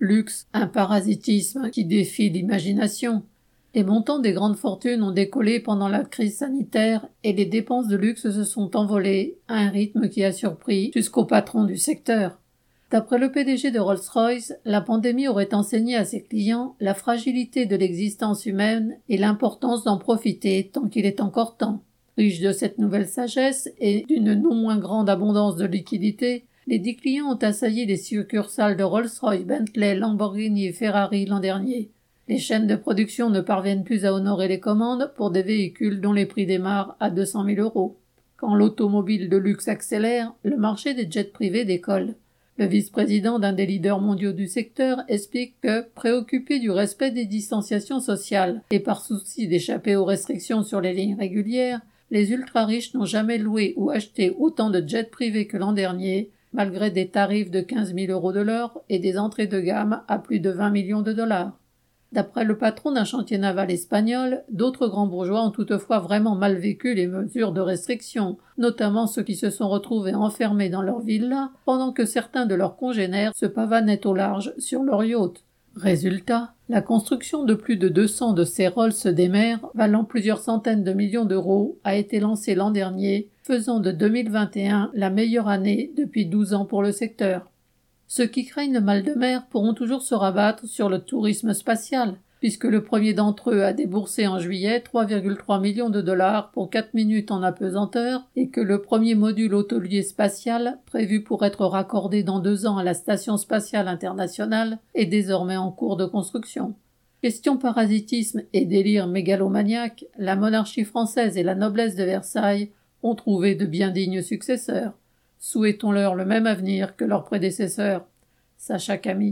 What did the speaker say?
Luxe, un parasitisme qui défie l'imagination. Les montants des grandes fortunes ont décollé pendant la crise sanitaire et les dépenses de luxe se sont envolées à un rythme qui a surpris jusqu'au patron du secteur. D'après le PDG de Rolls-Royce, la pandémie aurait enseigné à ses clients la fragilité de l'existence humaine et l'importance d'en profiter tant qu'il est encore temps. Riche de cette nouvelle sagesse et d'une non moins grande abondance de liquidités, les dix clients ont assailli les succursales de Rolls-Royce, Bentley, Lamborghini et Ferrari l'an dernier. Les chaînes de production ne parviennent plus à honorer les commandes pour des véhicules dont les prix démarrent à 200 000 euros. Quand l'automobile de luxe accélère, le marché des jets privés décolle. Le vice-président d'un des leaders mondiaux du secteur explique que, préoccupés du respect des distanciations sociales et par souci d'échapper aux restrictions sur les lignes régulières, les ultra-riches n'ont jamais loué ou acheté autant de jets privés que l'an dernier, malgré des tarifs de 15 000 euros de l'heure et des entrées de gamme à plus de 20 millions de dollars. D'après le patron d'un chantier naval espagnol, d'autres grands bourgeois ont toutefois vraiment mal vécu les mesures de restriction, notamment ceux qui se sont retrouvés enfermés dans leur villa, pendant que certains de leurs congénères se pavanaient au large sur leur yacht. Résultat, la construction de plus de 200 de ces Rolls des mers, valant plusieurs centaines de millions d'euros, a été lancée l'an dernier, faisant de 2021 la meilleure année depuis 12 ans pour le secteur. Ceux qui craignent le mal de mer pourront toujours se rabattre sur le tourisme spatial, puisque le premier d'entre eux a déboursé en juillet 3,3 millions de dollars pour 4 minutes en apesanteur et que le premier module hôtelier spatial, prévu pour être raccordé dans deux ans à la Station spatiale internationale, est désormais en cours de construction. Question parasitisme et délire mégalomaniaque, la monarchie française et la noblesse de Versailles ont trouvé de bien dignes successeurs. Souhaitons-leur le même avenir que leurs prédécesseurs. Sacha Camille.